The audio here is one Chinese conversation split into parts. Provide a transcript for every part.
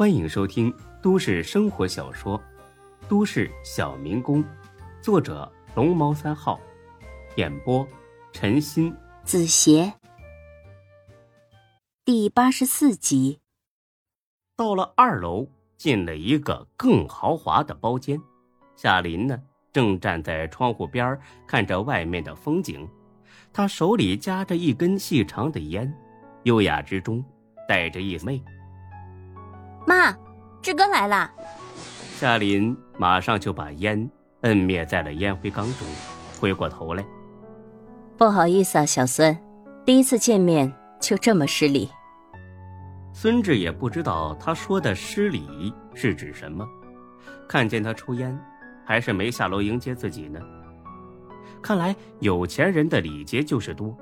欢迎收听都市生活小说《都市小民工》，作者龙猫三号，演播陈鑫、子邪，第八十四集。到了二楼，进了一个更豪华的包间。夏林呢，正站在窗户边看着外面的风景，他手里夹着一根细长的烟，优雅之中带着一媚。妈，志哥来了。夏林马上就把烟摁灭在了烟灰缸中，回过头来，不好意思啊，小孙，第一次见面就这么失礼。孙志也不知道他说的失礼是指什么，看见他抽烟，还是没下楼迎接自己呢。看来有钱人的礼节就是多。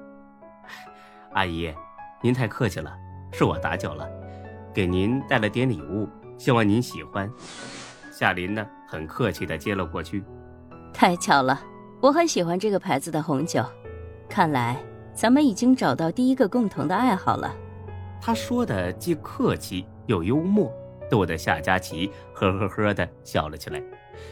阿姨，您太客气了，是我打搅了。给您带了点礼物，希望您喜欢。夏琳呢，很客气的接了过去。太巧了，我很喜欢这个牌子的红酒。看来咱们已经找到第一个共同的爱好了。他说的既客气又幽默，逗得夏佳琪呵呵呵的笑了起来。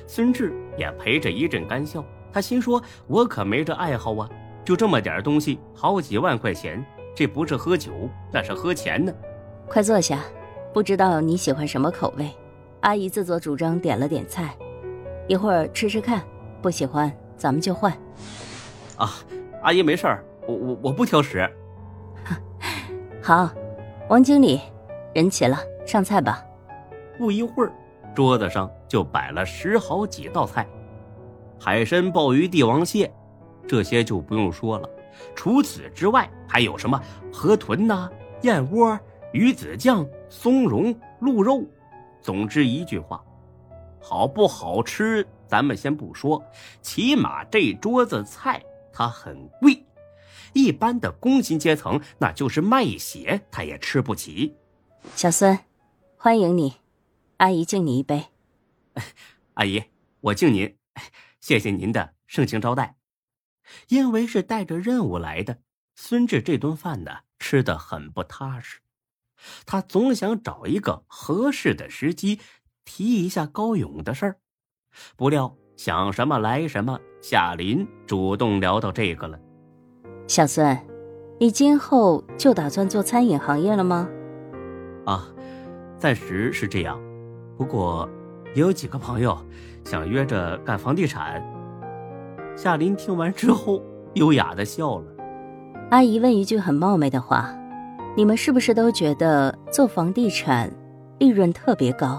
孙志也陪着一阵干笑。他心说：“我可没这爱好啊，就这么点东西，好几万块钱，这不是喝酒，那是喝钱呢。”快坐下，不知道你喜欢什么口味？阿姨自作主张点了点菜，一会儿吃吃看，不喜欢咱们就换。啊，阿姨没事儿，我我我不挑食。好，王经理，人齐了，上菜吧。不一会儿，桌子上就摆了十好几道菜，海参、鲍鱼、帝王蟹，这些就不用说了。除此之外，还有什么河豚呐、燕窝。鱼子酱、松茸、鹿肉，总之一句话，好不好吃咱们先不说，起码这桌子菜它很贵，一般的工薪阶层那就是卖血他也吃不起。小孙，欢迎你，阿姨敬你一杯。阿姨，我敬您，谢谢您的盛情招待。因为是带着任务来的，孙志这顿饭呢吃的很不踏实。他总想找一个合适的时机提一下高勇的事儿，不料想什么来什么，夏林主动聊到这个了。小孙，你今后就打算做餐饮行业了吗？啊，暂时是这样，不过也有几个朋友想约着干房地产。夏林听完之后，优雅的笑了。阿姨问一句很冒昧的话。你们是不是都觉得做房地产利润特别高？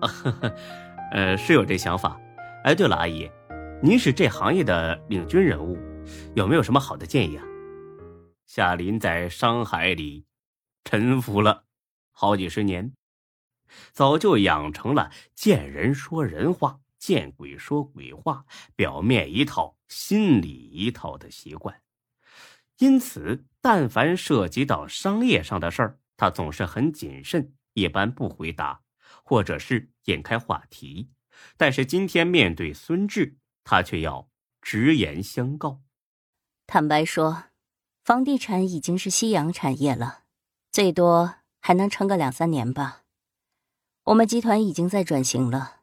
呃，是有这想法。哎，对了，阿姨，您是这行业的领军人物，有没有什么好的建议啊？夏林在商海里沉浮了好几十年，早就养成了见人说人话，见鬼说鬼话，表面一套，心里一套的习惯。因此，但凡涉及到商业上的事儿，他总是很谨慎，一般不回答，或者是引开话题。但是今天面对孙志，他却要直言相告。坦白说，房地产已经是夕阳产业了，最多还能撑个两三年吧。我们集团已经在转型了，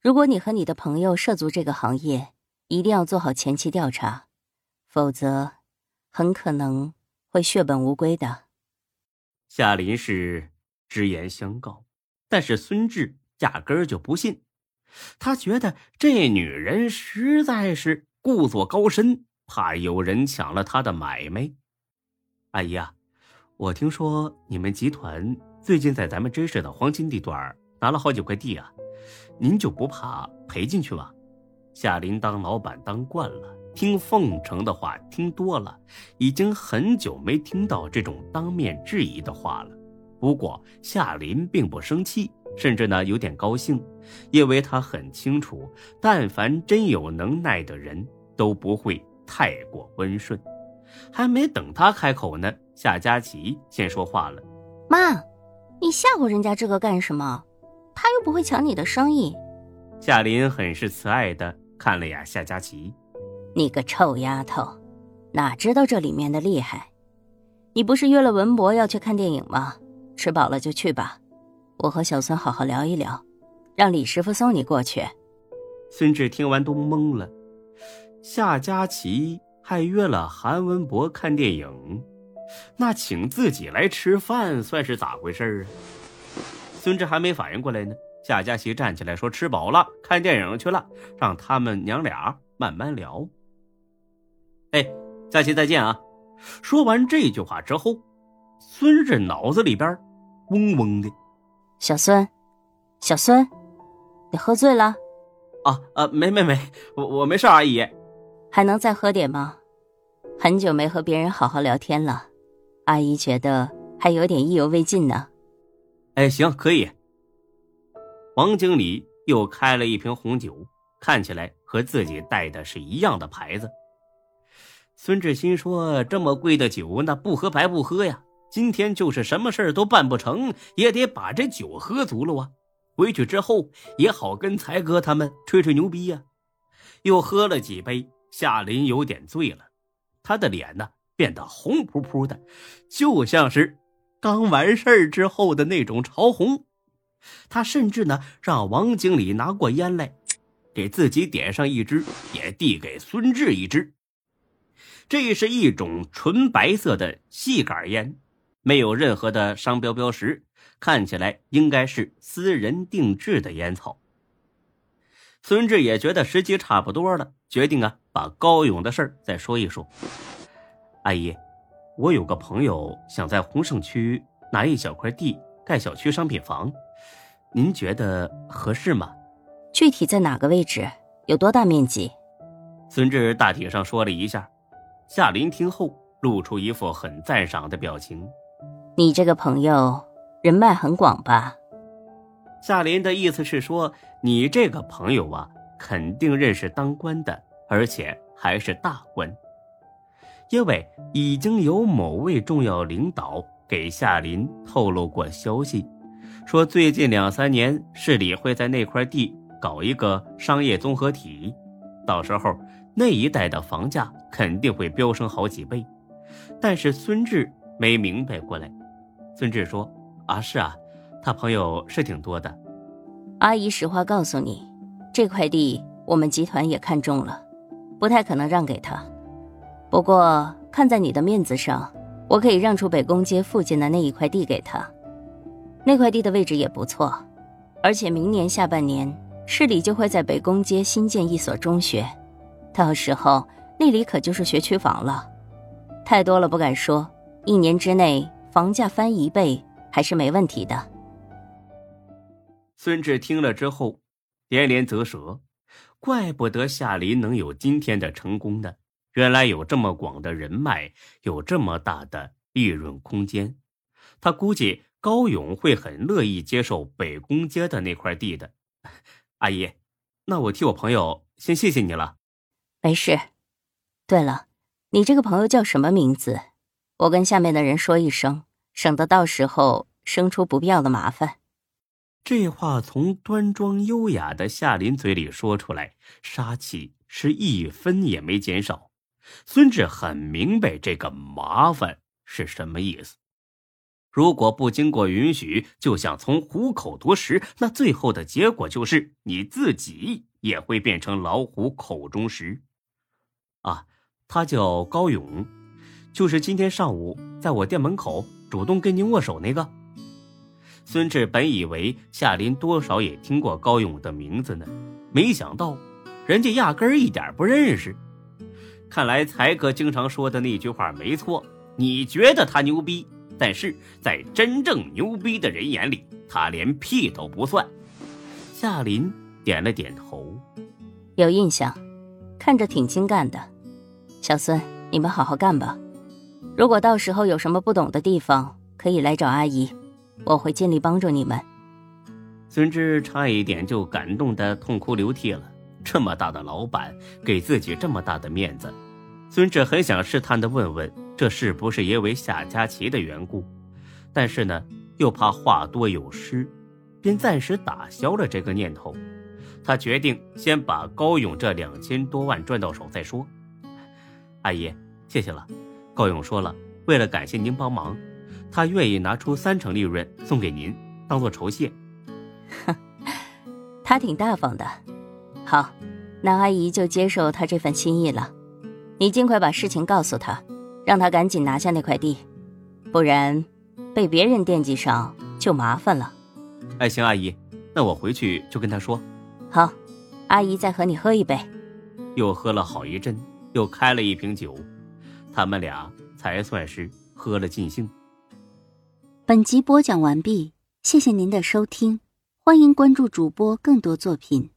如果你和你的朋友涉足这个行业，一定要做好前期调查，否则。很可能会血本无归的。夏林是直言相告，但是孙志压根儿就不信。他觉得这女人实在是故作高深，怕有人抢了他的买卖。阿姨啊，我听说你们集团最近在咱们真市的黄金地段拿了好几块地啊，您就不怕赔进去吗？夏林当老板当惯了。听奉承的话听多了，已经很久没听到这种当面质疑的话了。不过夏林并不生气，甚至呢有点高兴，因为他很清楚，但凡真有能耐的人都不会太过温顺。还没等他开口呢，夏佳琪先说话了：“妈，你吓唬人家这个干什么？他又不会抢你的生意。”夏林很是慈爱的看了眼夏佳琪。你个臭丫头，哪知道这里面的厉害？你不是约了文博要去看电影吗？吃饱了就去吧。我和小孙好好聊一聊，让李师傅送你过去。孙志听完都懵了。夏佳琪还约了韩文博看电影，那请自己来吃饭算是咋回事啊？孙志还没反应过来呢，夏佳琪站起来说：“吃饱了，看电影去了，让他们娘俩慢慢聊。”哎，下期再见啊！说完这句话之后，孙志脑子里边嗡嗡的。小孙，小孙，你喝醉了？啊啊，没没没，我我没事，阿姨。还能再喝点吗？很久没和别人好好聊天了，阿姨觉得还有点意犹未尽呢。哎，行，可以。王经理又开了一瓶红酒，看起来和自己带的是一样的牌子。孙志新说：“这么贵的酒，那不喝白不喝呀。”今天就是什么事儿都办不成，也得把这酒喝足了啊！回去之后也好跟才哥他们吹吹牛逼呀。又喝了几杯，夏林有点醉了，他的脸呢变得红扑扑的，就像是刚完事儿之后的那种潮红。他甚至呢让王经理拿过烟来，给自己点上一支，也递给孙志一支。这是一种纯白色的细杆烟。没有任何的商标标识，看起来应该是私人定制的烟草。孙志也觉得时机差不多了，决定啊把高勇的事儿再说一说。阿姨，我有个朋友想在洪盛区拿一小块地盖小区商品房，您觉得合适吗？具体在哪个位置？有多大面积？孙志大体上说了一下。夏林听后露出一副很赞赏的表情。你这个朋友人脉很广吧？夏林的意思是说，你这个朋友啊，肯定认识当官的，而且还是大官。因为已经有某位重要领导给夏林透露过消息，说最近两三年市里会在那块地搞一个商业综合体，到时候那一带的房价肯定会飙升好几倍。但是孙志没明白过来。孙志说：“啊，是啊，他朋友是挺多的。阿姨，实话告诉你，这块地我们集团也看中了，不太可能让给他。不过看在你的面子上，我可以让出北宫街附近的那一块地给他。那块地的位置也不错，而且明年下半年市里就会在北宫街新建一所中学，到时候那里可就是学区房了。太多了不敢说，一年之内。”房价翻一倍还是没问题的。孙志听了之后，连连啧舌，怪不得夏林能有今天的成功呢。原来有这么广的人脉，有这么大的利润空间。他估计高勇会很乐意接受北宫街的那块地的。阿姨，那我替我朋友先谢谢你了。没事。对了，你这个朋友叫什么名字？我跟下面的人说一声，省得到时候生出不必要的麻烦。这话从端庄优雅的夏林嘴里说出来，杀气是一分也没减少。孙志很明白这个麻烦是什么意思。如果不经过允许就想从虎口夺食，那最后的结果就是你自己也会变成老虎口中食。啊，他叫高勇。就是今天上午在我店门口主动跟您握手那个，孙志本以为夏林多少也听过高勇的名字呢，没想到人家压根儿一点不认识。看来才哥经常说的那句话没错，你觉得他牛逼，但是在真正牛逼的人眼里，他连屁都不算。夏林点了点头，有印象，看着挺精干的。小孙，你们好好干吧。如果到时候有什么不懂的地方，可以来找阿姨，我会尽力帮助你们。孙志差一点就感动的痛哭流涕了。这么大的老板给自己这么大的面子，孙志很想试探的问问，这是不是因为夏佳琪的缘故？但是呢，又怕话多有失，便暂时打消了这个念头。他决定先把高勇这两千多万赚到手再说。阿姨，谢谢了。高勇说了，为了感谢您帮忙，他愿意拿出三成利润送给您。当做酬谢。哼，他挺大方的。好，那阿姨就接受他这份心意了。你尽快把事情告诉他，让他赶紧拿下那块地，不然被别人惦记上就麻烦了。哎，行，阿姨，那我回去就跟他说。好，阿姨再和你喝一杯。又喝了好一阵，又开了一瓶酒，他们俩才算是喝了尽兴。本集播讲完毕，谢谢您的收听，欢迎关注主播更多作品。